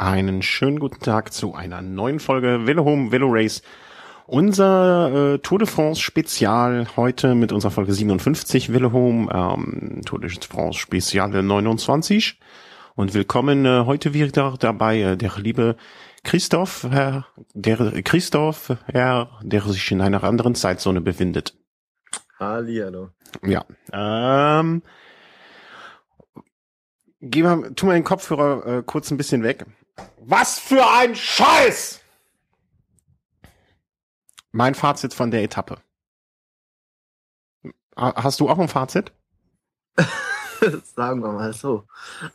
Einen schönen guten Tag zu einer neuen Folge Velo Home Velo Race. Unser äh, Tour de France Spezial heute mit unserer Folge 57 Velo Home ähm, Tour de France Spezial 29. Und willkommen äh, heute wieder dabei äh, der liebe Christoph, Herr, der Christoph, Herr, der sich in einer anderen Zeitzone befindet. Hallihallo. Ja. Ähm, geh mal, tu mal den Kopfhörer äh, kurz ein bisschen weg. Was für ein Scheiß! Mein Fazit von der Etappe. Hast du auch ein Fazit? Sagen wir mal so.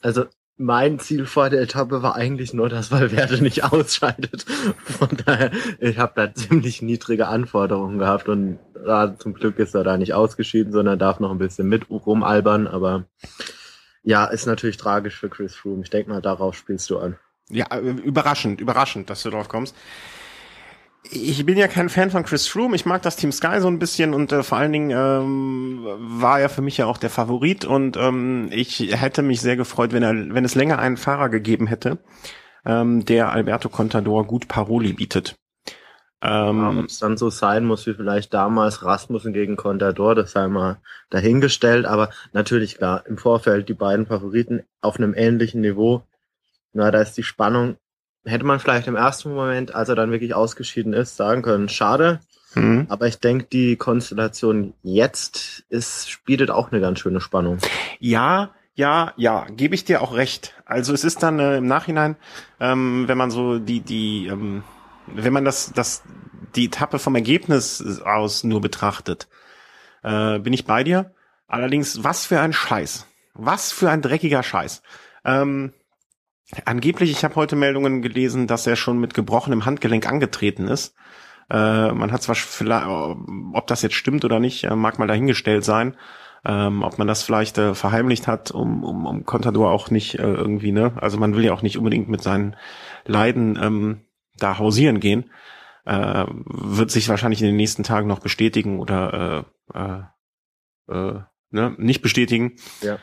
Also mein Ziel vor der Etappe war eigentlich nur, dass Valverde nicht ausscheidet. Von daher, ich habe da ziemlich niedrige Anforderungen gehabt und ja, zum Glück ist er da nicht ausgeschieden, sondern darf noch ein bisschen mit rumalbern. Aber ja, ist natürlich tragisch für Chris Froome. Ich denke mal, darauf spielst du an. Ja, äh, überraschend, überraschend, dass du drauf kommst. Ich bin ja kein Fan von Chris Froome. Ich mag das Team Sky so ein bisschen und äh, vor allen Dingen ähm, war er für mich ja auch der Favorit und ähm, ich hätte mich sehr gefreut, wenn er, wenn es länger einen Fahrer gegeben hätte, ähm, der Alberto Contador gut Paroli bietet. Ähm, ja, Ob es dann so sein muss wie vielleicht damals Rasmussen gegen Contador, das sei mal dahingestellt. Aber natürlich klar, im Vorfeld die beiden Favoriten auf einem ähnlichen Niveau na, da ist die Spannung, hätte man vielleicht im ersten Moment, als er dann wirklich ausgeschieden ist, sagen können, schade. Mhm. Aber ich denke, die Konstellation jetzt ist, bietet auch eine ganz schöne Spannung. Ja, ja, ja, gebe ich dir auch recht. Also es ist dann äh, im Nachhinein, ähm, wenn man so die, die, ähm, wenn man das, das, die Etappe vom Ergebnis aus nur betrachtet, äh, bin ich bei dir. Allerdings, was für ein Scheiß. Was für ein dreckiger Scheiß. Ähm, Angeblich, ich habe heute Meldungen gelesen, dass er schon mit gebrochenem Handgelenk angetreten ist. Äh, man hat zwar vielleicht, ob das jetzt stimmt oder nicht, äh, mag mal dahingestellt sein. Ähm, ob man das vielleicht äh, verheimlicht hat, um, um, um Contador auch nicht äh, irgendwie, ne? Also man will ja auch nicht unbedingt mit seinen Leiden ähm, da hausieren gehen. Äh, wird sich wahrscheinlich in den nächsten Tagen noch bestätigen oder äh, äh, äh, ne? nicht bestätigen. Ja.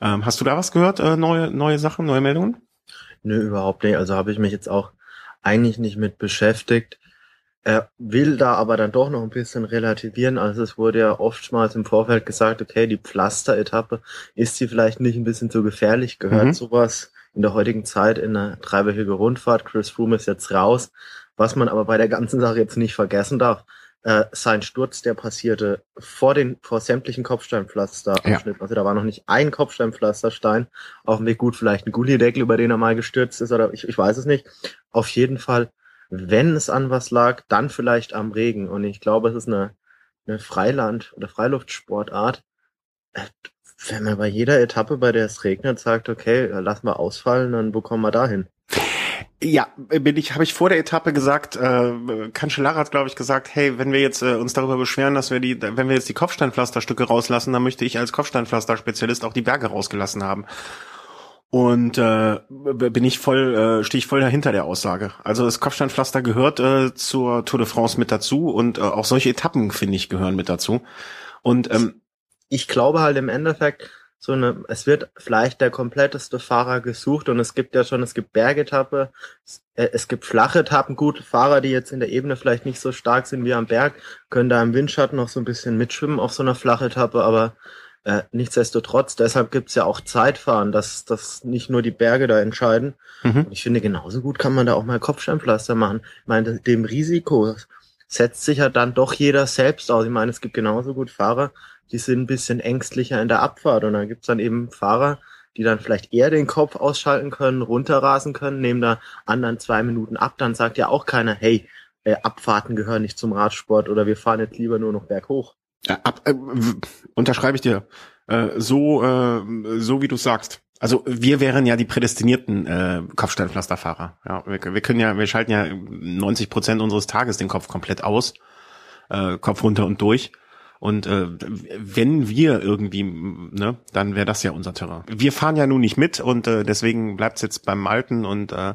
Ähm, hast du da was gehört? Äh, neue, neue Sachen, neue Meldungen? Nö, überhaupt nicht. Also habe ich mich jetzt auch eigentlich nicht mit beschäftigt. Er will da aber dann doch noch ein bisschen relativieren. Also es wurde ja oftmals im Vorfeld gesagt, okay, die Pflaster-Etappe ist sie vielleicht nicht ein bisschen zu gefährlich, gehört mhm. sowas in der heutigen Zeit in eine dreiwöchige Rundfahrt. Chris Froome ist jetzt raus. Was man aber bei der ganzen Sache jetzt nicht vergessen darf, äh, sein Sturz, der passierte vor den, vor sämtlichen Kopfsteinpflasterabschnitten. Ja. Also da war noch nicht ein Kopfsteinpflasterstein auf dem Weg. Gut, vielleicht ein Gullideckel, über den er mal gestürzt ist, oder ich, ich weiß es nicht. Auf jeden Fall, wenn es an was lag, dann vielleicht am Regen. Und ich glaube, es ist eine, eine Freiland- oder Freiluftsportart. Äh, wenn man bei jeder Etappe, bei der es regnet, sagt, okay, lass mal ausfallen, dann wo kommen wir dahin? Ja, bin ich, habe ich vor der Etappe gesagt, äh, Cancellara hat, glaube ich, gesagt, hey, wenn wir jetzt äh, uns darüber beschweren, dass wir die, wenn wir jetzt die Kopfsteinpflasterstücke rauslassen, dann möchte ich als Kopfsteinpflaster-Spezialist auch die Berge rausgelassen haben. Und äh, bin ich voll, äh, stehe ich voll dahinter der Aussage. Also das Kopfsteinpflaster gehört äh, zur Tour de France mit dazu und äh, auch solche Etappen, finde ich, gehören mit dazu. Und ähm, ich glaube halt im Endeffekt, so eine, es wird vielleicht der kompletteste Fahrer gesucht und es gibt ja schon, es gibt Bergetappe, es, äh, es gibt flache Etappen, gut, Fahrer, die jetzt in der Ebene vielleicht nicht so stark sind wie am Berg, können da im Windschatten noch so ein bisschen mitschwimmen auf so einer flachen Etappe, aber äh, nichtsdestotrotz, deshalb gibt's ja auch Zeitfahren, dass, dass nicht nur die Berge da entscheiden. Mhm. Ich finde, genauso gut kann man da auch mal Kopfsteinpflaster machen. Ich meine, dem Risiko setzt sich ja dann doch jeder selbst aus. Ich meine, es gibt genauso gut Fahrer, die sind ein bisschen ängstlicher in der Abfahrt. Und dann gibt's dann eben Fahrer, die dann vielleicht eher den Kopf ausschalten können, runterrasen können, nehmen da anderen zwei Minuten ab. Dann sagt ja auch keiner, hey, äh, Abfahrten gehören nicht zum Radsport oder wir fahren jetzt lieber nur noch berghoch. Ja, ab, äh, unterschreibe ich dir. Äh, so, äh, so wie du sagst. Also wir wären ja die prädestinierten äh, Kopfsteinpflasterfahrer. Ja, wir, wir können ja, wir schalten ja 90 Prozent unseres Tages den Kopf komplett aus, äh, Kopf runter und durch. Und äh, wenn wir irgendwie, ne, dann wäre das ja unser Terrain. Wir fahren ja nun nicht mit und äh, deswegen bleibt's jetzt beim Alten und äh,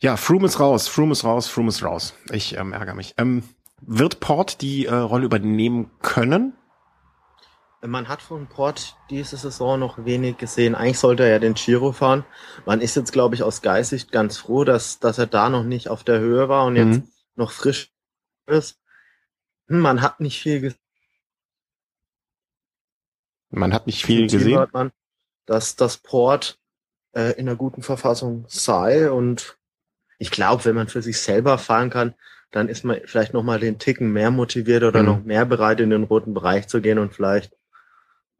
ja, Froome ist raus, Froome ist raus, Froome ist raus. Ich ähm, ärgere mich. Ähm, wird Port die äh, Rolle übernehmen können? man hat von Port diese Saison noch wenig gesehen. Eigentlich sollte er ja den Giro fahren. Man ist jetzt, glaube ich, aus Geistsicht ganz froh, dass, dass er da noch nicht auf der Höhe war und jetzt mhm. noch frisch ist. Hm, man hat nicht viel gesehen. Man hat nicht viel gesehen. Hört man, dass das Port äh, in einer guten Verfassung sei und ich glaube, wenn man für sich selber fahren kann, dann ist man vielleicht noch mal den Ticken mehr motiviert oder mhm. noch mehr bereit, in den roten Bereich zu gehen und vielleicht,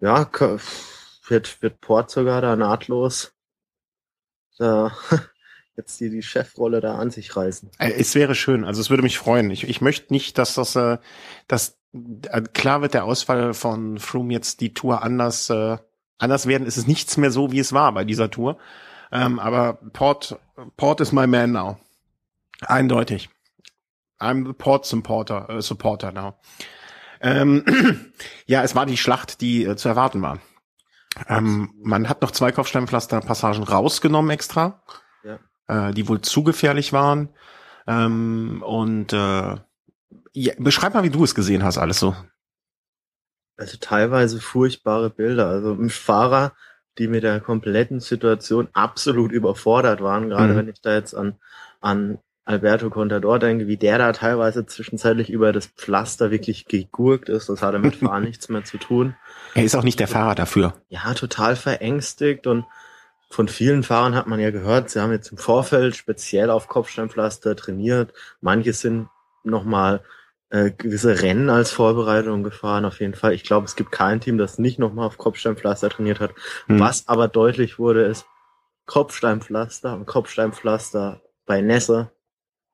ja, wird, wird Port sogar da nahtlos da jetzt die, die Chefrolle da an sich reißen. Äh, es wäre schön, also es würde mich freuen. Ich, ich möchte nicht, dass das, äh, dass äh, klar wird der Ausfall von Froome jetzt die Tour anders, äh, anders werden. Es ist nichts mehr so, wie es war bei dieser Tour. Ähm, aber Port, Port is my man now. Eindeutig. I'm the Port supporter, äh, supporter now. Ähm, ja, es war die Schlacht, die äh, zu erwarten war. Ähm, man hat noch zwei Kopfsteinpflaster-Passagen rausgenommen extra, ja. äh, die wohl zu gefährlich waren. Ähm, und äh, ja, beschreib mal, wie du es gesehen hast, alles so. Also teilweise furchtbare Bilder. Also Fahrer, die mit der kompletten Situation absolut überfordert waren, gerade mhm. wenn ich da jetzt an, an Alberto Contador denke, wie der da teilweise zwischenzeitlich über das Pflaster wirklich gegurkt ist, das hat mit Fahren nichts mehr zu tun. Er ist auch nicht der Fahrer dafür. Ja, total verängstigt und von vielen Fahrern hat man ja gehört, sie haben jetzt im Vorfeld speziell auf Kopfsteinpflaster trainiert. Manche sind nochmal äh, gewisse Rennen als Vorbereitung gefahren, auf jeden Fall. Ich glaube, es gibt kein Team, das nicht nochmal auf Kopfsteinpflaster trainiert hat. Mhm. Was aber deutlich wurde, ist, Kopfsteinpflaster und Kopfsteinpflaster bei Nässe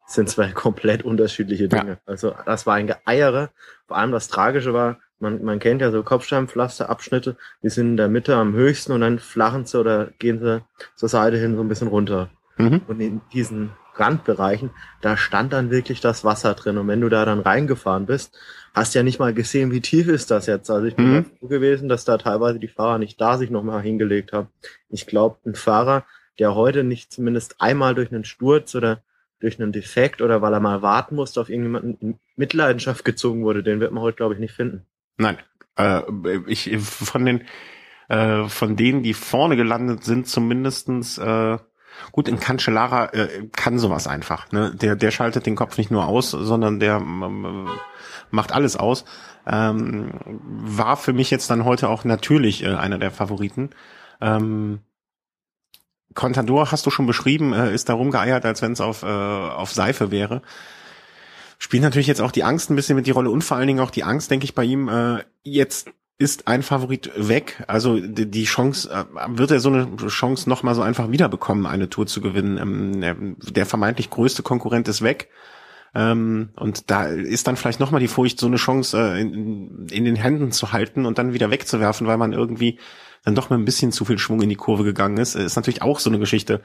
sind zwei komplett unterschiedliche Dinge. Ja. Also das war ein Geeiere. Vor allem das Tragische war, man, man kennt ja so Kopfsteinpflasterabschnitte, die sind in der Mitte am höchsten und dann flachen sie oder gehen sie zur Seite hin so ein bisschen runter. Mhm. Und in diesen Randbereichen, da stand dann wirklich das Wasser drin. Und wenn du da dann reingefahren bist, hast ja nicht mal gesehen, wie tief ist das jetzt. Also ich bin mhm. froh gewesen, dass da teilweise die Fahrer nicht da sich nochmal hingelegt haben. Ich glaube, ein Fahrer, der heute nicht zumindest einmal durch einen Sturz oder durch einen Defekt oder weil er mal warten musste auf irgendjemanden in Mitleidenschaft gezogen wurde, den wird man heute, glaube ich, nicht finden. Nein. Äh, ich von den äh, von denen, die vorne gelandet sind, zumindestens äh, Gut, in Cancellara äh, kann sowas einfach. Ne? Der, der schaltet den Kopf nicht nur aus, sondern der ähm, macht alles aus. Ähm, war für mich jetzt dann heute auch natürlich äh, einer der Favoriten. Ähm, Contador hast du schon beschrieben, äh, ist da rumgeeiert, als wenn es auf, äh, auf Seife wäre. Spielt natürlich jetzt auch die Angst ein bisschen mit die Rolle und vor allen Dingen auch die Angst, denke ich, bei ihm, äh, jetzt ist ein Favorit weg. Also die, Chance, äh, wird er so eine Chance nochmal so einfach wiederbekommen, eine Tour zu gewinnen. Ähm, der vermeintlich größte Konkurrent ist weg. Ähm, und da ist dann vielleicht nochmal die Furcht, so eine Chance äh, in, den Händen zu halten und dann wieder wegzuwerfen, weil man irgendwie dann doch mal ein bisschen zu viel Schwung in die Kurve gegangen ist. Ist natürlich auch so eine Geschichte,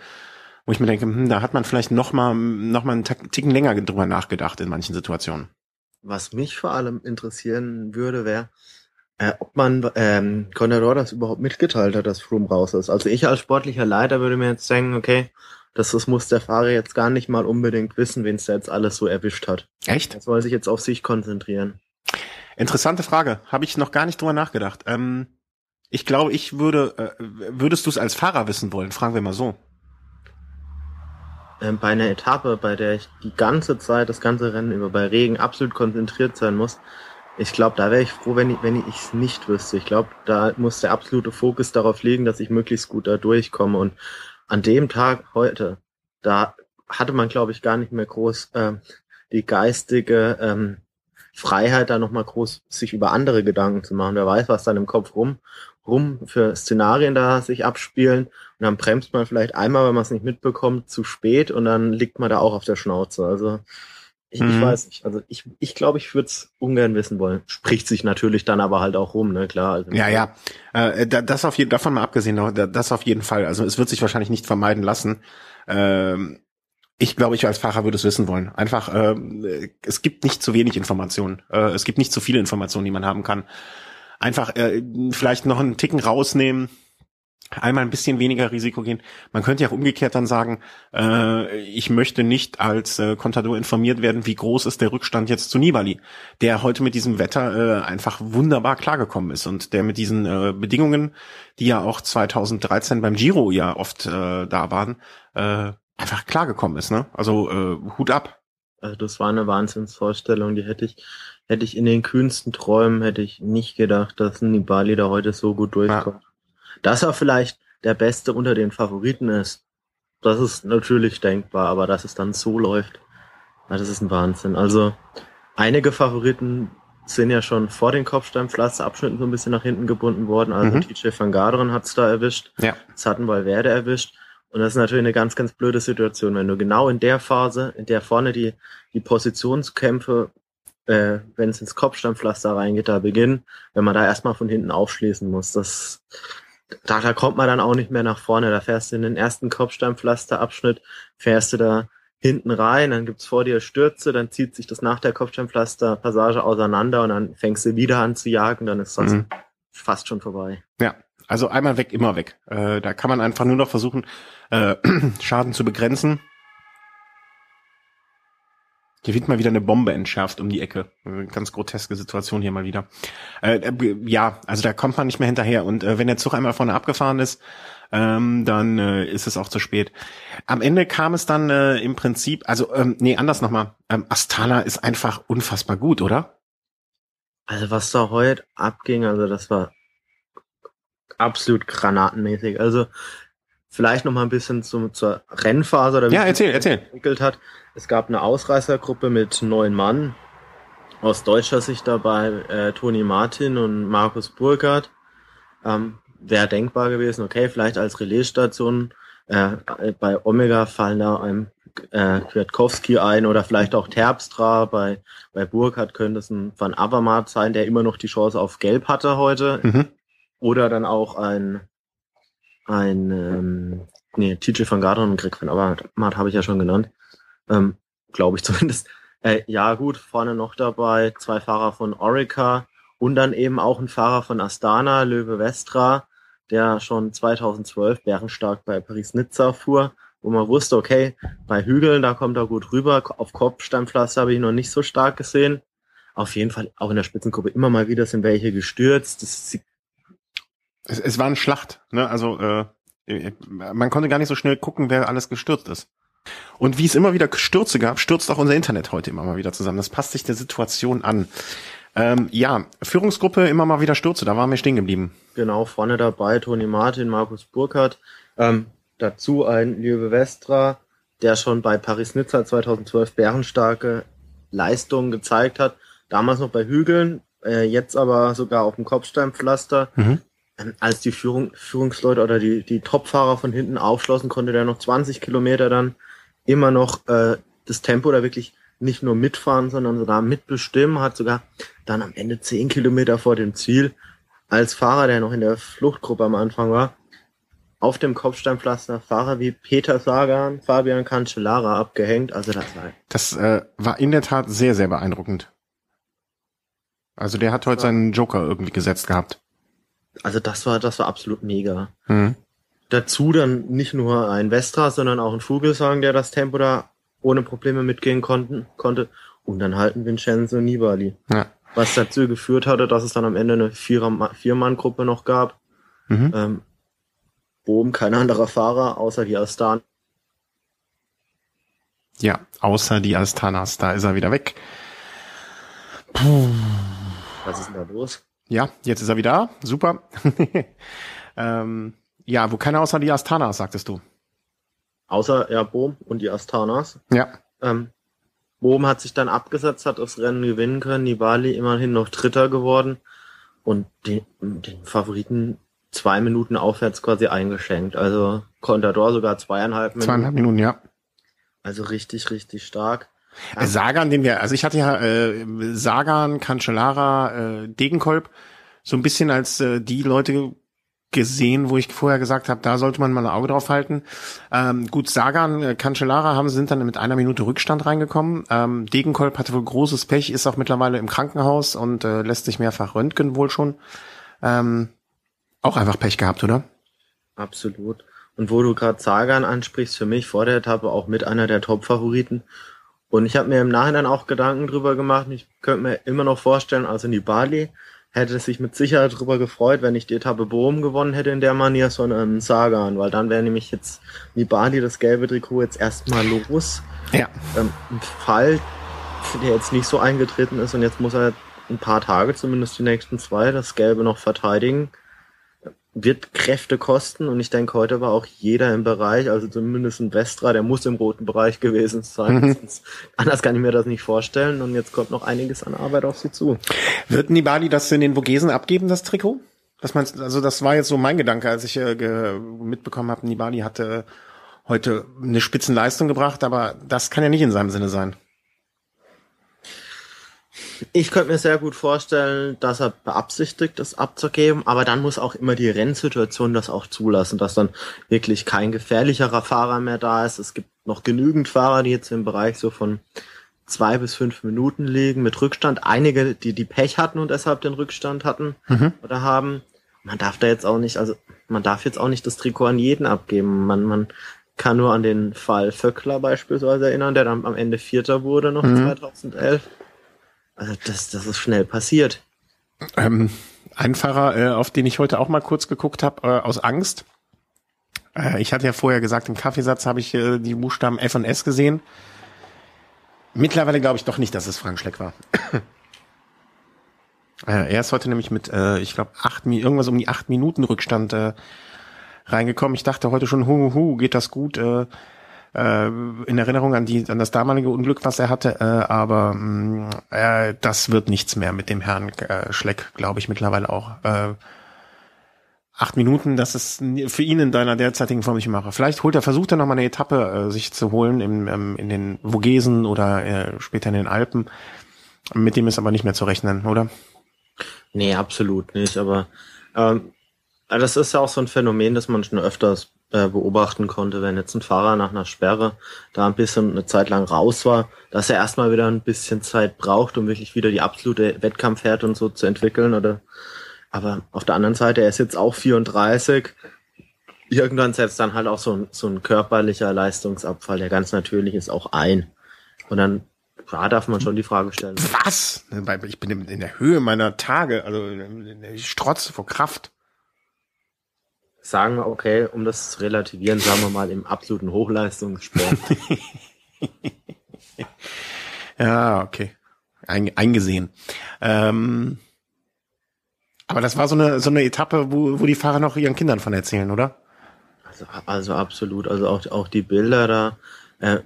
wo ich mir denke, hm, da hat man vielleicht nochmal noch mal einen Ticken länger drüber nachgedacht in manchen Situationen. Was mich vor allem interessieren würde, wäre, äh, ob man ähm, Contador das überhaupt mitgeteilt hat, dass Froome raus ist. Also ich als sportlicher Leiter würde mir jetzt denken, okay, das, das muss der Fahrer jetzt gar nicht mal unbedingt wissen, wen es da jetzt alles so erwischt hat. Echt? Das soll sich jetzt auf sich konzentrieren. Interessante Frage. Habe ich noch gar nicht drüber nachgedacht. Ähm, ich glaube, ich würde, äh, würdest du es als Fahrer wissen wollen? Fragen wir mal so. Ähm, bei einer Etappe, bei der ich die ganze Zeit, das ganze Rennen über bei Regen absolut konzentriert sein muss, ich glaube, da wäre ich froh, wenn ich wenn ich es nicht wüsste. Ich glaube, da muss der absolute Fokus darauf liegen, dass ich möglichst gut da durchkomme. Und an dem Tag heute, da hatte man, glaube ich, gar nicht mehr groß äh, die geistige ähm, Freiheit, da nochmal groß sich über andere Gedanken zu machen. Wer weiß, was dann im Kopf rum, rum für Szenarien da sich abspielen. Und dann bremst man vielleicht einmal, wenn man es nicht mitbekommt, zu spät und dann liegt man da auch auf der Schnauze. Also ich, mhm. ich weiß nicht. Also ich ich, glaube, ich würde es ungern wissen wollen. Spricht sich natürlich dann aber halt auch rum, ne, klar. Also ja, ja. Äh, das auf jeden davon mal abgesehen, das auf jeden Fall. Also es wird sich wahrscheinlich nicht vermeiden lassen. Ähm, ich glaube, ich als Fahrer würde es wissen wollen. Einfach, äh, es gibt nicht zu wenig Informationen. Äh, es gibt nicht zu viele Informationen, die man haben kann. Einfach äh, vielleicht noch einen Ticken rausnehmen einmal ein bisschen weniger Risiko gehen. Man könnte ja auch umgekehrt dann sagen, äh, ich möchte nicht als äh, Contador informiert werden, wie groß ist der Rückstand jetzt zu Nibali, der heute mit diesem Wetter äh, einfach wunderbar klargekommen ist und der mit diesen äh, Bedingungen, die ja auch 2013 beim Giro ja oft äh, da waren, äh, einfach klargekommen ist. Ne? Also äh, Hut ab. Also das war eine Wahnsinnsvorstellung, die hätte ich, hätte ich in den kühnsten Träumen hätte ich nicht gedacht, dass Nibali da heute so gut durchkommt. Ja. Dass er vielleicht der Beste unter den Favoriten ist, das ist natürlich denkbar, aber dass es dann so läuft, das ist ein Wahnsinn. Also einige Favoriten sind ja schon vor den Kopfsteinpflasterabschnitten so ein bisschen nach hinten gebunden worden. Also mhm. TJ van Garderen hat's da erwischt. Ja. Das hatten Valverde erwischt. Und das ist natürlich eine ganz, ganz blöde Situation, wenn du genau in der Phase, in der vorne die, die Positionskämpfe, äh, wenn es ins Kopfsteinpflaster reingeht, da beginnen, wenn man da erstmal von hinten aufschließen muss. Das, da, da kommt man dann auch nicht mehr nach vorne. Da fährst du in den ersten Kopfsteinpflasterabschnitt, fährst du da hinten rein, dann gibt's vor dir Stürze, dann zieht sich das nach der Kopfsteinpflasterpassage auseinander und dann fängst du wieder an zu jagen, dann ist das mhm. fast schon vorbei. Ja, also einmal weg, immer weg. Äh, da kann man einfach nur noch versuchen, äh, Schaden zu begrenzen. Hier wird mal wieder eine Bombe entschärft um die Ecke. Ganz groteske Situation hier mal wieder. Äh, äh, ja, also da kommt man nicht mehr hinterher. Und äh, wenn der Zug einmal vorne abgefahren ist, ähm, dann äh, ist es auch zu spät. Am Ende kam es dann äh, im Prinzip, also ähm, nee, anders nochmal. Ähm, Astana ist einfach unfassbar gut, oder? Also was da heute abging, also das war absolut granatenmäßig. Also vielleicht noch mal ein bisschen zum, zur Rennphase oder wie ja, erzähl, erzähl. entwickelt hat. Es gab eine Ausreißergruppe mit neun Mann. Aus deutscher Sicht dabei äh, Toni Martin und Markus Burkhardt. Ähm, Wäre denkbar gewesen, okay, vielleicht als Relaisstation. Äh, bei Omega fallen da ein äh, Kwiatkowski ein oder vielleicht auch Terpstra. Bei, bei Burkhardt könnte es ein Van Avermaet sein, der immer noch die Chance auf Gelb hatte heute. Mhm. Oder dann auch ein, ein ähm, nee, TJ van Garderen und Greg van Avermaet habe ich ja schon genannt. Ähm, Glaube ich zumindest. Äh, ja, gut, vorne noch dabei zwei Fahrer von Orica und dann eben auch ein Fahrer von Astana, Löwe Vestra, der schon 2012 bärenstark bei Paris-Nizza fuhr, wo man wusste, okay, bei Hügeln, da kommt er gut rüber. Auf Kopfsteinpflaster habe ich noch nicht so stark gesehen. Auf jeden Fall auch in der Spitzengruppe immer mal wieder sind welche gestürzt. Das, es, es war eine Schlacht, ne? Also äh, man konnte gar nicht so schnell gucken, wer alles gestürzt ist. Und wie es immer wieder Stürze gab, stürzt auch unser Internet heute immer mal wieder zusammen. Das passt sich der Situation an. Ähm, ja, Führungsgruppe immer mal wieder Stürze, da waren wir stehen geblieben. Genau, vorne dabei Toni Martin, Markus Burkhardt. Ähm, dazu ein Liebe Vestra, der schon bei Paris-Nizza 2012 bärenstarke Leistungen gezeigt hat. Damals noch bei Hügeln, äh, jetzt aber sogar auf dem Kopfsteinpflaster. Mhm. Als die Führung, Führungsleute oder die, die Topfahrer von hinten aufschlossen, konnte der noch 20 Kilometer dann immer noch äh, das Tempo da wirklich nicht nur mitfahren, sondern sogar mitbestimmen, hat sogar dann am Ende 10 Kilometer vor dem Ziel als Fahrer, der noch in der Fluchtgruppe am Anfang war, auf dem Kopfsteinpflaster Fahrer wie Peter Sagan, Fabian Cancellara abgehängt. Also das war, das äh, war in der Tat sehr, sehr beeindruckend. Also der hat heute seinen Joker irgendwie gesetzt gehabt. Also das war, das war absolut mega. Mhm. Dazu dann nicht nur ein Vestra, sondern auch ein Vogelsang, der das Tempo da ohne Probleme mitgehen konnten, konnte. Und dann halt ein Vincenzo Nibali. Ja. Was dazu geführt hatte, dass es dann am Ende eine Vier-Mann-Gruppe noch gab. Mhm. Ähm, oben kein anderer Fahrer, außer die Astana. Ja, außer die Astanas. Da ist er wieder weg. Puh. Was ist denn da los? Ja, jetzt ist er wieder. Super. ähm, ja, wo keiner außer die Astanas, sagtest du. Außer ja, Bohm und die Astanas. Ja. Ähm, Bohm hat sich dann abgesetzt, hat das Rennen gewinnen können. Nibali immerhin noch Dritter geworden und den, den Favoriten zwei Minuten aufwärts quasi eingeschenkt. Also Contador sogar zweieinhalb Minuten. Zweieinhalb Minuten, ja. Also richtig, richtig stark. Ja. Sagan, den wir, also ich hatte ja äh, Sagan, Cancellara, äh, Degenkolb so ein bisschen als äh, die Leute gesehen, wo ich vorher gesagt habe, da sollte man mal ein Auge drauf halten. Ähm, gut, Sagan, äh, Cancellara haben sind dann mit einer Minute Rückstand reingekommen. Ähm, Degenkolb hatte wohl großes Pech, ist auch mittlerweile im Krankenhaus und äh, lässt sich mehrfach röntgen wohl schon. Ähm, auch einfach Pech gehabt, oder? Absolut. Und wo du gerade Sagan ansprichst, für mich vor der Etappe auch mit einer der Top-Favoriten. Und ich habe mir im Nachhinein auch Gedanken drüber gemacht. Ich könnte mir immer noch vorstellen, also Nibali hätte sich mit Sicherheit drüber gefreut, wenn ich die Etappe Bohm gewonnen hätte in der Manier, sondern Sagan, weil dann wäre nämlich jetzt Nibali das gelbe Trikot jetzt erstmal los. Ja. Ähm, Im Fall, der jetzt nicht so eingetreten ist und jetzt muss er ein paar Tage, zumindest die nächsten zwei, das Gelbe noch verteidigen wird Kräfte kosten und ich denke, heute war auch jeder im Bereich, also zumindest ein Vestra, der muss im roten Bereich gewesen sein. Mhm. anders kann ich mir das nicht vorstellen und jetzt kommt noch einiges an Arbeit auf sie zu. Wird Nibali das in den Vogesen abgeben, das Trikot? Das meinst, also das war jetzt so mein Gedanke, als ich äh, mitbekommen habe, Nibali hatte heute eine Spitzenleistung gebracht, aber das kann ja nicht in seinem Sinne sein. Ich könnte mir sehr gut vorstellen, dass er beabsichtigt, das abzugeben, aber dann muss auch immer die Rennsituation das auch zulassen, dass dann wirklich kein gefährlicherer Fahrer mehr da ist. Es gibt noch genügend Fahrer, die jetzt im Bereich so von zwei bis fünf Minuten liegen mit Rückstand. Einige, die die Pech hatten und deshalb den Rückstand hatten mhm. oder haben. Man darf da jetzt auch nicht, also man darf jetzt auch nicht das Trikot an jeden abgeben. Man, man kann nur an den Fall Vöckler beispielsweise erinnern, der dann am Ende Vierter wurde noch mhm. 2011. Also das, das ist schnell passiert. Ähm, ein Fahrer, äh, auf den ich heute auch mal kurz geguckt habe, äh, aus Angst. Äh, ich hatte ja vorher gesagt, im Kaffeesatz habe ich äh, die Buchstaben F und S gesehen. Mittlerweile glaube ich doch nicht, dass es Frank Schleck war. äh, er ist heute nämlich mit, äh, ich glaube, acht irgendwas um die acht Minuten Rückstand äh, reingekommen. Ich dachte heute schon, hu, hu, geht das gut? Äh, äh, in Erinnerung an die an das damalige Unglück, was er hatte, äh, aber mm, äh, das wird nichts mehr mit dem Herrn äh, Schleck, glaube ich mittlerweile auch. Äh, acht Minuten, das ist für ihn in deiner derzeitigen Form nicht mache. Vielleicht holt er, versucht er noch mal eine Etappe äh, sich zu holen im, ähm, in den Vogesen oder äh, später in den Alpen. Mit dem ist aber nicht mehr zu rechnen, oder? Nee, absolut nicht. Aber ähm, das ist ja auch so ein Phänomen, das man schon öfters äh, beobachten konnte, wenn jetzt ein Fahrer nach einer Sperre da ein bisschen eine Zeit lang raus war, dass er erstmal wieder ein bisschen Zeit braucht, um wirklich wieder die absolute Wettkampfhärte und so zu entwickeln. Oder aber auf der anderen Seite, er ist jetzt auch 34. Irgendwann setzt dann halt auch so ein, so ein körperlicher Leistungsabfall, der ganz natürlich ist, auch ein. Und dann da darf man schon die Frage stellen. Was? Ich bin in der Höhe meiner Tage, also ich strotze vor Kraft sagen wir, okay, um das zu relativieren, sagen wir mal im absoluten Hochleistungssport. ja, okay. Ein, eingesehen. Ähm, aber das war so eine, so eine Etappe, wo, wo die Fahrer noch ihren Kindern von erzählen, oder? Also, also absolut. Also auch, auch die Bilder da, äh,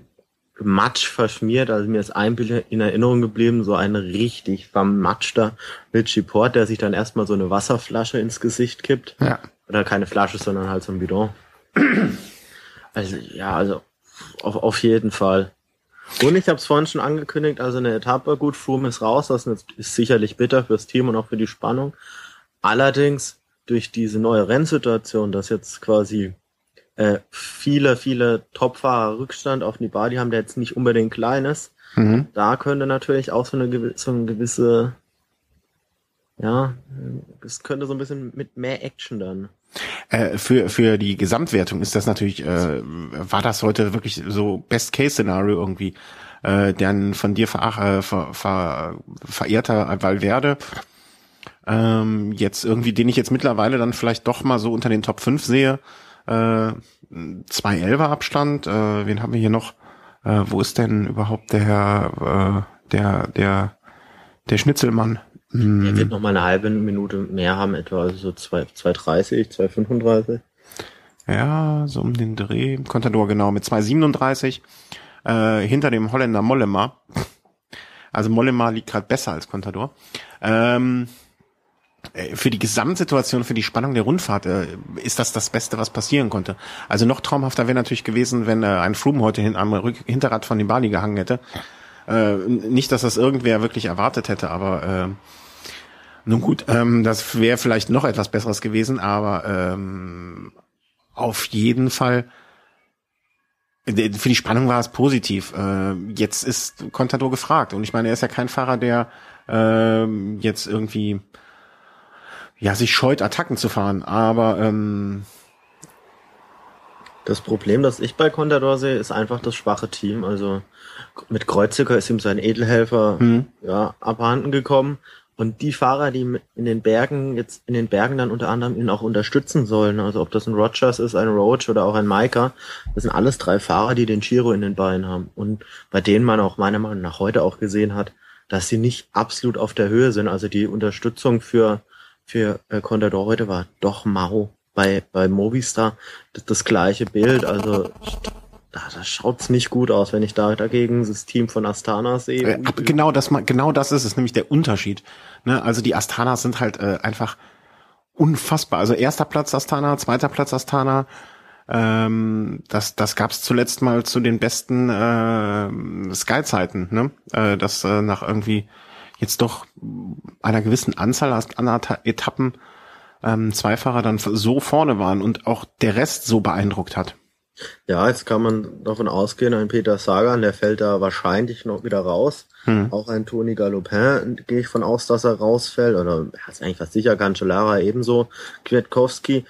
Matsch verschmiert. Also mir ist ein Bild in Erinnerung geblieben, so ein richtig vermatschter Richie Port, der sich dann erstmal so eine Wasserflasche ins Gesicht kippt. Ja. Oder keine Flasche, sondern halt so ein Bidon. Also ja, also auf, auf jeden Fall. Und ich habe es vorhin schon angekündigt, also eine Etappe, gut, Froome ist raus, das ist sicherlich bitter fürs Team und auch für die Spannung. Allerdings durch diese neue Rennsituation, dass jetzt quasi äh, viele, viele Topfahrer Rückstand auf Nibali haben, der jetzt nicht unbedingt klein ist, mhm. da könnte natürlich auch so eine, so eine gewisse ja, es könnte so ein bisschen mit mehr Action dann. Äh, für, für die Gesamtwertung ist das natürlich, äh, war das heute wirklich so Best-Case-Szenario irgendwie, äh, der von dir ver, äh, ver, ver, verehrter Valverde, ähm, jetzt irgendwie, den ich jetzt mittlerweile dann vielleicht doch mal so unter den Top 5 sehe, äh, zwei Elfer Abstand, äh, wen haben wir hier noch? Äh, wo ist denn überhaupt der, äh, der, der, der Schnitzelmann? Hm. Er wird noch mal eine halbe Minute mehr haben, etwa so 2,30, 2,35. Ja, so um den Dreh. Contador genau mit 2,37 äh, hinter dem Holländer Mollema. Also Mollema liegt gerade besser als Contador. Ähm, äh, für die Gesamtsituation, für die Spannung der Rundfahrt äh, ist das das Beste, was passieren konnte. Also noch traumhafter wäre natürlich gewesen, wenn äh, ein Froome heute hin, am Rück Hinterrad von dem Bali gehangen hätte. Äh, nicht, dass das irgendwer wirklich erwartet hätte, aber äh, nun gut, ähm, das wäre vielleicht noch etwas Besseres gewesen, aber ähm, auf jeden Fall für die Spannung war es positiv. Äh, jetzt ist Contador gefragt und ich meine, er ist ja kein Fahrer, der äh, jetzt irgendwie ja sich scheut, Attacken zu fahren, aber ähm, Das Problem, das ich bei Contador sehe, ist einfach das schwache Team. Also mit Kreuziger ist ihm sein Edelhelfer Hm. ja, abhanden gekommen. Und die Fahrer, die in den Bergen, jetzt in den Bergen dann unter anderem ihn auch unterstützen sollen, also ob das ein Rogers ist, ein Roach oder auch ein Maika, das sind alles drei Fahrer, die den Giro in den Beinen haben. Und bei denen man auch meiner Meinung nach heute auch gesehen hat, dass sie nicht absolut auf der Höhe sind. Also die Unterstützung für, für äh, Contador heute war doch mau. Bei, bei Movistar das, das gleiche Bild. Also da, da schaut's nicht gut aus, wenn ich da dagegen das Team von Astana sehe. Äh, genau das, genau das ist es, nämlich der Unterschied. Ne? Also die Astanas sind halt äh, einfach unfassbar. Also erster Platz Astana, zweiter Platz Astana. Ähm, das das gab es zuletzt mal zu den besten äh, Sky-Zeiten, ne? äh, dass äh, nach irgendwie jetzt doch einer gewissen Anzahl an Eta- Etappen ähm, zwei Fahrer dann so vorne waren und auch der Rest so beeindruckt hat. Ja, jetzt kann man davon ausgehen, ein Peter Sagan, der fällt da wahrscheinlich noch wieder raus. Hm. Auch ein Toni Galopin gehe ich von aus, dass er rausfällt. Oder er ist eigentlich fast sicher, Cancellara ebenso. Kwiatkowski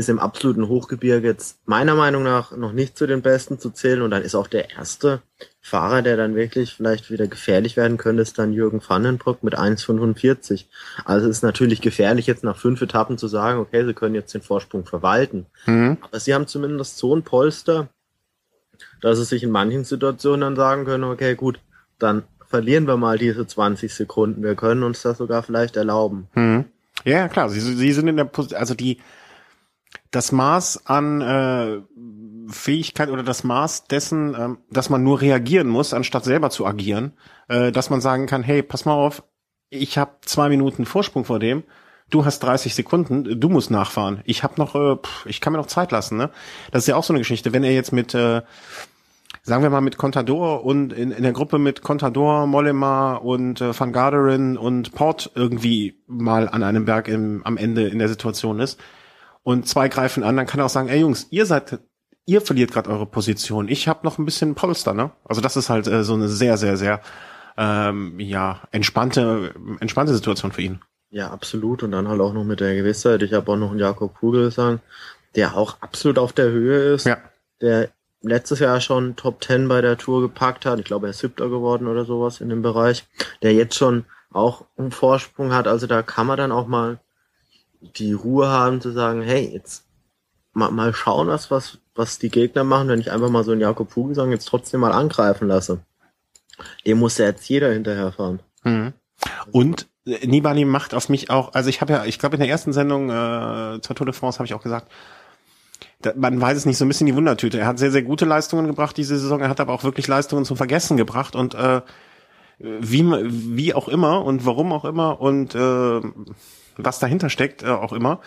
ist im absoluten Hochgebirge jetzt meiner Meinung nach noch nicht zu den Besten zu zählen. Und dann ist auch der erste Fahrer, der dann wirklich vielleicht wieder gefährlich werden könnte, ist dann Jürgen Vandenbroek mit 1,45. Also es ist natürlich gefährlich, jetzt nach fünf Etappen zu sagen, okay, sie können jetzt den Vorsprung verwalten. Hm. Aber sie haben zumindest so ein Polster, dass sie sich in manchen Situationen dann sagen können, okay, gut, dann verlieren wir mal diese 20 Sekunden. Wir können uns das sogar vielleicht erlauben. Hm. Ja, ja, klar. Sie, sie sind in der Position, also die, das Maß an äh, Fähigkeit oder das Maß dessen, ähm, dass man nur reagieren muss, anstatt selber zu agieren, äh, dass man sagen kann, hey, pass mal auf, ich habe zwei Minuten Vorsprung vor dem, du hast 30 Sekunden, du musst nachfahren. Ich habe noch, äh, pff, ich kann mir noch Zeit lassen. Ne? Das ist ja auch so eine Geschichte. Wenn er jetzt mit äh, sagen wir mal mit Contador und in, in der Gruppe mit Contador, Mollema und äh, Van Garderen und Port irgendwie mal an einem Berg im, am Ende in der Situation ist und zwei greifen an, dann kann er auch sagen, ey Jungs, ihr seid, ihr verliert gerade eure Position, ich habe noch ein bisschen Polster, ne? Also das ist halt äh, so eine sehr, sehr, sehr ähm, ja entspannte, entspannte Situation für ihn. Ja, absolut. Und dann halt auch noch mit der Gewissheit. Ich habe auch noch einen Jakob Kugel sagen, der auch absolut auf der Höhe ist. Ja. Der letztes Jahr schon Top 10 bei der Tour gepackt hat. Ich glaube, er ist Siebter geworden oder sowas in dem Bereich. Der jetzt schon auch einen Vorsprung hat. Also da kann man dann auch mal die Ruhe haben zu sagen, hey, jetzt mal, mal schauen, was, was, was die Gegner machen, wenn ich einfach mal so einen Jakob Vogelsang jetzt trotzdem mal angreifen lasse. Dem muss ja jetzt jeder hinterherfahren. Mhm. Und äh, Nibali macht auf mich auch, also ich habe ja, ich glaube in der ersten Sendung äh, zur Tour de France habe ich auch gesagt, da, man weiß es nicht, so ein bisschen die Wundertüte. Er hat sehr, sehr gute Leistungen gebracht diese Saison, er hat aber auch wirklich Leistungen zum Vergessen gebracht und äh, wie, wie auch immer und warum auch immer und äh, was dahinter steckt, äh, auch immer.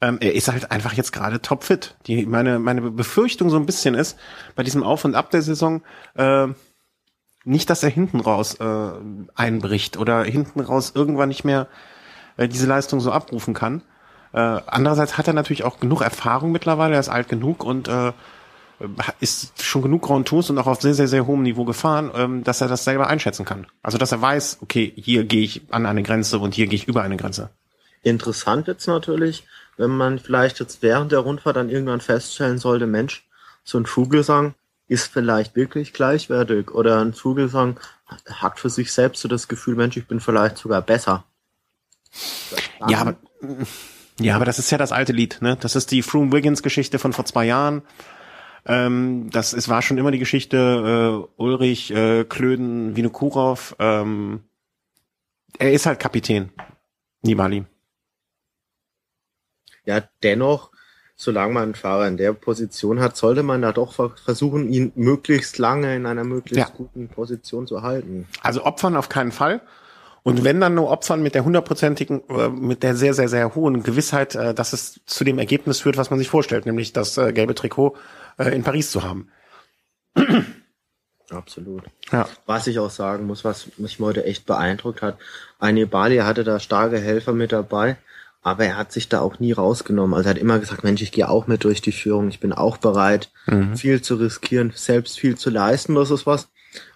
Ähm, er ist halt einfach jetzt gerade topfit. Die, meine, meine Befürchtung so ein bisschen ist, bei diesem Auf und Ab der Saison, äh, nicht, dass er hinten raus äh, einbricht oder hinten raus irgendwann nicht mehr äh, diese Leistung so abrufen kann. Äh, andererseits hat er natürlich auch genug Erfahrung mittlerweile, er ist alt genug und äh, ist schon genug Grand Tours und auch auf sehr, sehr, sehr hohem Niveau gefahren, ähm, dass er das selber einschätzen kann. Also dass er weiß, okay, hier gehe ich an eine Grenze und hier gehe ich über eine Grenze. Interessant jetzt natürlich, wenn man vielleicht jetzt während der Rundfahrt dann irgendwann feststellen sollte, Mensch, so ein Vogelsang ist vielleicht wirklich gleichwertig oder ein Vogelsang hat für sich selbst so das Gefühl, Mensch, ich bin vielleicht sogar besser. Ja, aber, ja, aber das ist ja das alte Lied, ne? Das ist die Froome-Wiggins-Geschichte von vor zwei Jahren. Ähm, das es war schon immer die Geschichte äh, Ulrich, äh, Klöden, Vinokurov. Ähm, er ist halt Kapitän, Nibali. Ja, dennoch, solange man einen Fahrer in der Position hat, sollte man da doch versuchen, ihn möglichst lange in einer möglichst Ja. guten Position zu halten. Also opfern auf keinen Fall. Und wenn dann nur opfern mit der hundertprozentigen, äh, mit der sehr, sehr, sehr hohen Gewissheit, äh, dass es zu dem Ergebnis führt, was man sich vorstellt, nämlich das äh, gelbe Trikot äh, in Paris zu haben. Absolut. Ja. Was ich auch sagen muss, was mich heute echt beeindruckt hat, Bali hatte da starke Helfer mit dabei, aber er hat sich da auch nie rausgenommen. Also er hat immer gesagt, Mensch, ich gehe auch mit durch die Führung, ich bin auch bereit, Mhm. viel zu riskieren, selbst viel zu leisten. Das ist was,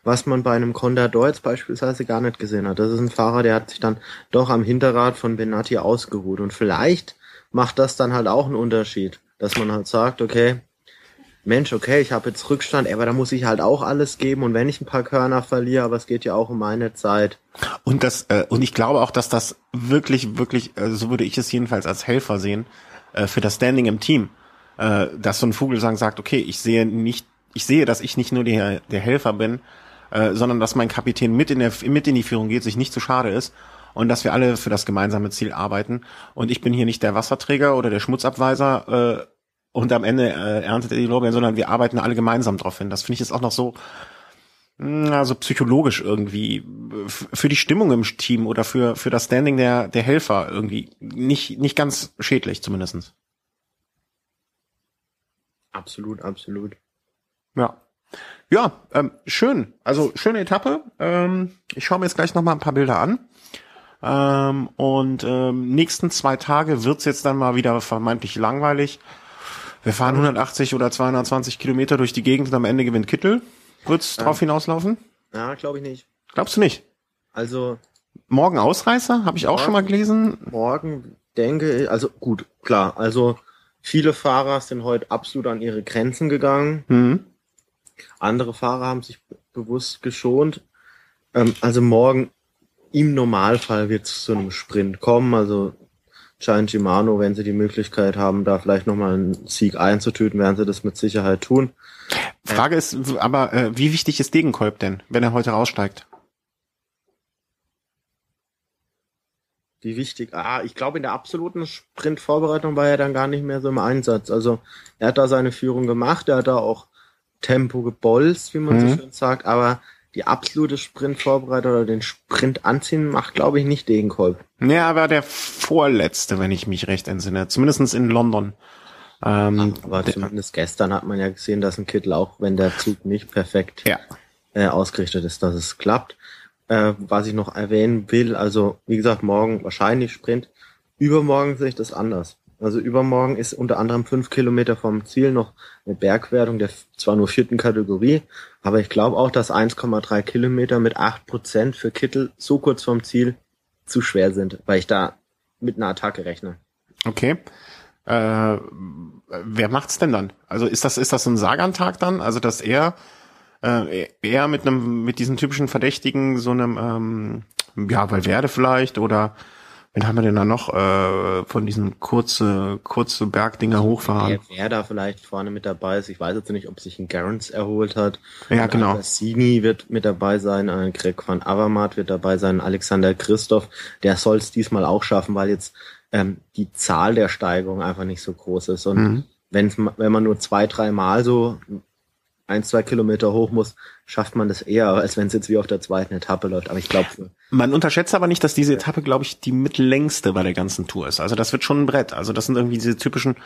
was man bei einem Contador jetzt beispielsweise gar nicht gesehen hat. Das ist ein Fahrer, der hat sich dann doch am Hinterrad von Benatti ausgeruht. Und vielleicht macht das dann halt auch einen Unterschied, dass man halt sagt, okay, Mensch, okay, ich habe jetzt Rückstand, aber da muss ich halt auch alles geben und wenn ich ein paar Körner verliere, aber es geht ja auch um meine Zeit. Und das äh, und ich glaube auch, dass das wirklich wirklich, äh, so würde ich es jedenfalls als Helfer sehen, äh, für das Standing im Team, äh, dass so ein Vogelsang sagt, okay, ich sehe nicht, ich sehe, dass ich nicht nur der der Helfer bin, äh, sondern dass mein Kapitän mit in der mit in die Führung geht, sich nicht zu schade ist und dass wir alle für das gemeinsame Ziel arbeiten. Und ich bin hier nicht der Wasserträger oder der Schmutzabweiser äh, und am Ende äh, erntet er die Lorbeeren, sondern wir arbeiten alle gemeinsam drauf hin. Das finde ich jetzt auch noch so, also psychologisch irgendwie für die Stimmung im Team oder für für das Standing der der Helfer irgendwie nicht nicht ganz schädlich zumindestens. Absolut, absolut. Ja. Ja, ähm, schön. Also schöne Etappe. Ähm, ich schaue mir jetzt gleich noch mal ein paar Bilder an. Ähm, und ähm, nächsten zwei Tage wird's jetzt dann mal wieder vermeintlich langweilig. Wir fahren 180 oder 220 Kilometer durch die Gegend und am Ende gewinnt Kittel. Wird's Ja. drauf hinauslaufen? Ja, glaube ich nicht. Glaubst du nicht? Also Morgen Ausreißer, habe ich auch schon mal gelesen. morgen denke ich, also gut, klar, also viele Fahrer sind heute absolut an ihre Grenzen gegangen. Mhm. Andere Fahrer haben sich be- bewusst geschont. Ähm, also morgen im Normalfall wird es zu einem Sprint kommen. Also Gian Shimano, wenn sie die Möglichkeit haben, da vielleicht nochmal einen Sieg einzutüten, werden sie das mit Sicherheit tun. Frage ist aber, äh, wie wichtig ist Degenkolb denn, wenn er heute raussteigt? Wie wichtig. Ah, ich glaube, in der absoluten Sprintvorbereitung war er dann gar nicht mehr so im Einsatz. Also er hat da seine Führung gemacht, er hat da auch Tempo gebolzt, wie man Mhm. so schön sagt, aber die absolute Sprintvorbereitung oder den Sprint anziehen macht, glaube ich, nicht Degenkolb. Nee, aber der vorletzte, wenn ich mich recht entsinne. Zumindestens in London. Ähm, Aber der- zumindest gestern hat man ja gesehen, dass ein Kittel, auch wenn der Zug nicht perfekt ja. äh, ausgerichtet ist, dass es klappt. Äh, was ich noch erwähnen will, also wie gesagt, morgen wahrscheinlich Sprint. Übermorgen sehe ich das anders. Also übermorgen ist unter anderem fünf Kilometer vom Ziel noch eine Bergwertung der zwar nur vierten Kategorie, aber ich glaube auch, dass 1,3 Kilometer mit 8 Prozent für Kittel so kurz vom Ziel zu schwer sind, weil ich da mit einer Attacke rechne. Okay. Äh, wer macht's denn dann? Also ist das ist das so ein Sagantag dann? Also dass er äh, er mit einem mit diesen typischen Verdächtigen so einem ähm, ja Valverde vielleicht oder wen haben wir denn da noch äh, von diesen kurze kurze Bergdinger hochfahren? Wer, da vielleicht vorne mit dabei ist, ich weiß jetzt nicht, ob sich ein Garants erholt hat. Ja, genau. Cassini wird mit dabei sein, ein Greg van Avermaet wird dabei sein, Alexander Christoph, der soll es diesmal auch schaffen, weil jetzt ähm, die Zahl der Steigerung einfach nicht so groß ist. Und Mhm. wenn's, wenn man nur zwei, drei Mal so ein, zwei Kilometer hoch muss, schafft man das eher, als wenn es jetzt wie auf der zweiten Etappe läuft. Aber ich glaube, Man unterschätzt aber nicht, dass diese Etappe, glaube ich, die mittellängste bei der ganzen Tour ist. Also das wird schon ein Brett. Also das sind irgendwie diese typischen,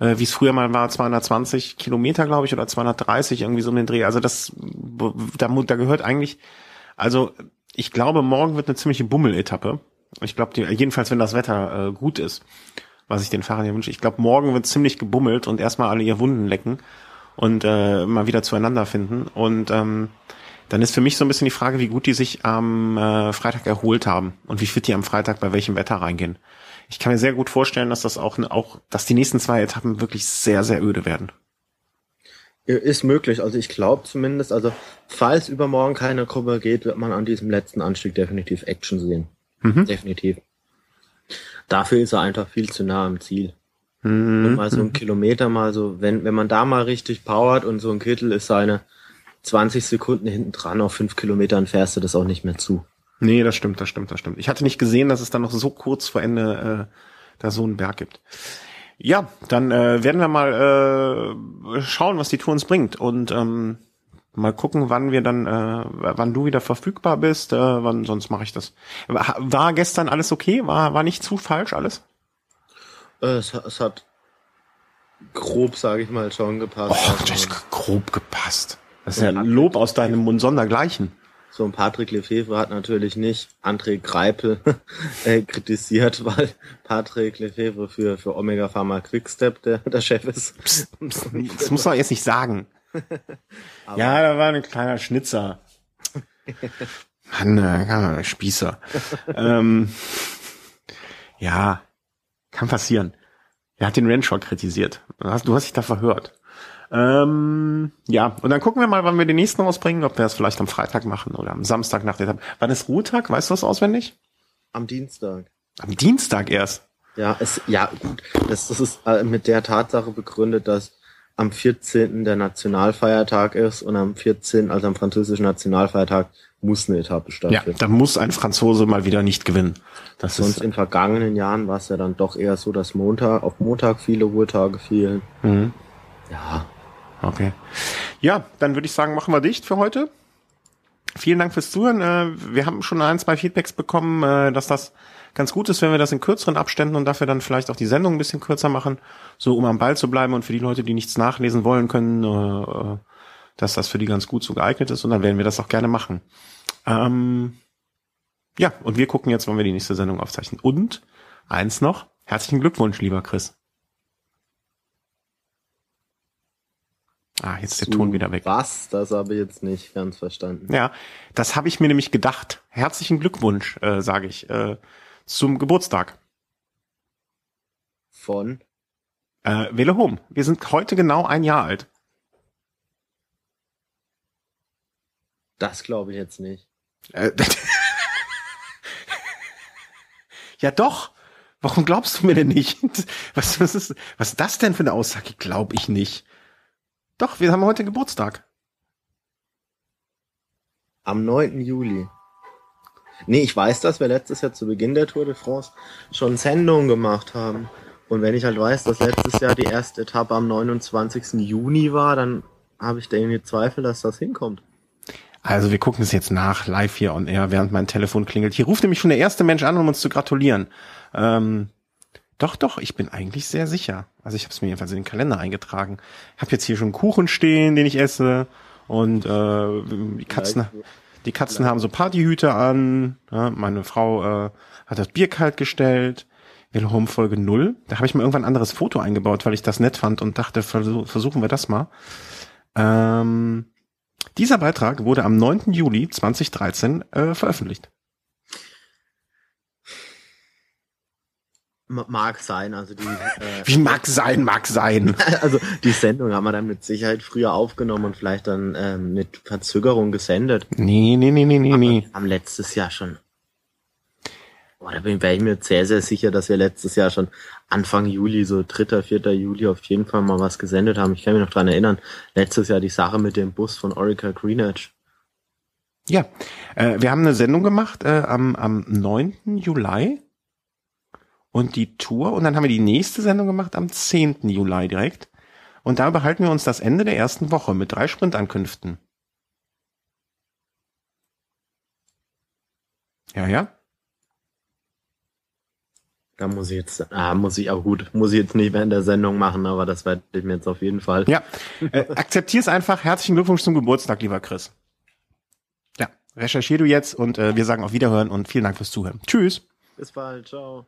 äh, wie es früher mal war, 220 Kilometer, glaube ich, oder 230 irgendwie so um den Dreh. Also das, da, da gehört eigentlich, also ich glaube, morgen wird eine ziemliche Bummel-Etappe. Ich glaube, jedenfalls, wenn das Wetter äh, gut ist, was ich den Fahrern ja wünsche. Ich glaube, morgen wird ziemlich gebummelt und erstmal alle ihr Wunden lecken und äh, mal wieder zueinander finden. Und ähm, dann ist für mich so ein bisschen die Frage, wie gut die sich am äh, Freitag erholt haben und wie fit die am Freitag bei welchem Wetter reingehen. Ich kann mir sehr gut vorstellen, dass das auch, auch, dass die nächsten zwei Etappen wirklich sehr, sehr öde werden. Ist möglich, also ich glaube zumindest, also falls übermorgen keine Gruppe geht, wird man an diesem letzten Anstieg definitiv Action sehen. Mhm. Definitiv. Dafür ist er einfach viel zu nah am Ziel. Mhm. Und mal so ein Kilometer mal so, wenn, wenn man da mal richtig powert und so ein Kittel ist seine 20 Sekunden hinten dran auf fünf Kilometern fährst du das auch nicht mehr zu. Nee, das stimmt, das stimmt, das stimmt. Ich hatte nicht gesehen, dass es dann noch so kurz vor Ende äh, da so einen Berg gibt. Ja, dann äh, werden wir mal äh, schauen, was die Tour uns bringt und ähm, mal gucken, wann wir dann, äh, wann du wieder verfügbar bist. Äh, wann sonst mache ich das. War, war gestern alles okay? War war nicht zu falsch alles? Äh, Es, es hat grob, sage ich mal, schon gepasst. Oh, Also, das ist grob gepasst. Das ist ja Lob aus deinem Mund sondergleichen. so ein Patrick Lefevre hat natürlich nicht André Greipel äh, kritisiert, weil Patrick Lefevre für, für Omega Pharma Quickstep der, der Chef ist. Das muss man jetzt nicht sagen. Ja, da war ein kleiner Schnitzer. Mann, äh, Spießer. ähm, ja, kann passieren. Er hat den Renshaw kritisiert. Du hast, du hast dich da verhört. Ähm, ja, und dann gucken wir mal, wann wir den nächsten rausbringen, ob wir das vielleicht am Freitag machen oder am Samstag nach der Etappe. Wann ist Ruhetag? Weißt du das auswendig? Am Dienstag. Am Dienstag erst. Ja, es, ja, gut. Das, das ist äh, mit der Tatsache begründet, dass am 14. der Nationalfeiertag ist und am 14., also am französischen Nationalfeiertag, muss eine Etappe Ja, stattfinden. da muss ein Franzose mal wieder nicht gewinnen. Das Sonst ist, in vergangenen Jahren war es ja dann doch eher so, dass Montag, auf Montag viele Ruhetage fielen. mhm. Ja, Okay. Ja, dann würde ich sagen, machen wir dicht für heute. Vielen Dank fürs Zuhören. Äh, Wir haben schon ein, zwei Feedbacks bekommen, äh, dass das ganz gut ist, wenn wir das in kürzeren Abständen und dafür dann vielleicht auch die Sendung ein bisschen kürzer machen, so um am Ball zu bleiben und für die Leute, die nichts nachlesen wollen können, äh, äh, dass das für die ganz gut so geeignet ist und dann werden wir das auch gerne machen. Ähm, ja, und wir gucken jetzt, wann wir die nächste Sendung aufzeichnen. Und eins noch, herzlichen Glückwunsch, lieber Chris. Ah, jetzt ist der Ton wieder weg. Was? Das habe ich jetzt nicht ganz verstanden. Ja, das habe ich mir nämlich gedacht. Herzlichen Glückwunsch, äh, sage ich, äh, zum Geburtstag. Von? Äh, Welle Home. Wir sind heute genau ein Jahr alt. Das glaube ich jetzt nicht. Äh, ja doch. Warum glaubst du mir denn nicht? Was, was, ist, was ist das denn für eine Aussage? Glaube ich nicht. Doch, wir haben heute Geburtstag. Am 9. Juli. Nee, ich weiß, dass wir letztes Jahr zu Beginn der Tour de France schon Sendungen gemacht haben. Und wenn ich halt weiß, dass letztes Jahr die erste Etappe am 29. Juni war, dann habe ich da irgendwie Zweifel, dass das hinkommt. Also wir gucken es jetzt nach, live hier on air, während mein Telefon klingelt. Hier ruft nämlich schon der erste Mensch an, um uns zu gratulieren. Ähm, doch, doch, ich bin eigentlich sehr sicher. Also ich habe es mir jedenfalls in den Kalender eingetragen. Ich habe jetzt hier schon Kuchen stehen, den ich esse. Und äh, die Katzen, die Katzen haben so Partyhüte an. Ja, meine Frau äh, hat das Bier kalt gestellt. Wilhelm Folge 0. Da habe ich mir irgendwann ein anderes Foto eingebaut, weil ich das nett fand und dachte, versuch, versuchen wir das mal. Ähm, dieser Beitrag wurde am 9. Juli 2013 äh, veröffentlicht. Mag sein, also die, äh, Wie mag sein, mag sein. also die Sendung haben wir dann mit Sicherheit früher aufgenommen und vielleicht dann ähm, mit Verzögerung gesendet. Nee, nee, nee, nee, nee, nee. Haben letztes Jahr schon. Boah, da bin ich mir sehr, sehr sicher, dass wir letztes Jahr schon Anfang Juli, so 3., 4. Juli auf jeden Fall mal was gesendet haben. Ich kann mich noch dran erinnern, letztes Jahr die Sache mit dem Bus von Orica Greenwich. Ja, äh, wir haben eine Sendung gemacht äh, am, am 9. Juli und die Tour und dann haben wir die nächste Sendung gemacht am 10. Juli direkt und da behalten wir uns das Ende der ersten Woche mit drei Sprintankünften. Ja, ja. Da muss ich jetzt, ah, muss ich auch gut, muss ich jetzt nicht während der Sendung machen, aber das werde ich mir jetzt auf jeden Fall. Ja, äh, akzeptier's einfach. Herzlichen Glückwunsch zum Geburtstag, lieber Chris. Ja, recherchier du jetzt und äh, wir sagen auf Wiederhören und vielen Dank fürs Zuhören. Tschüss. Bis bald, ciao.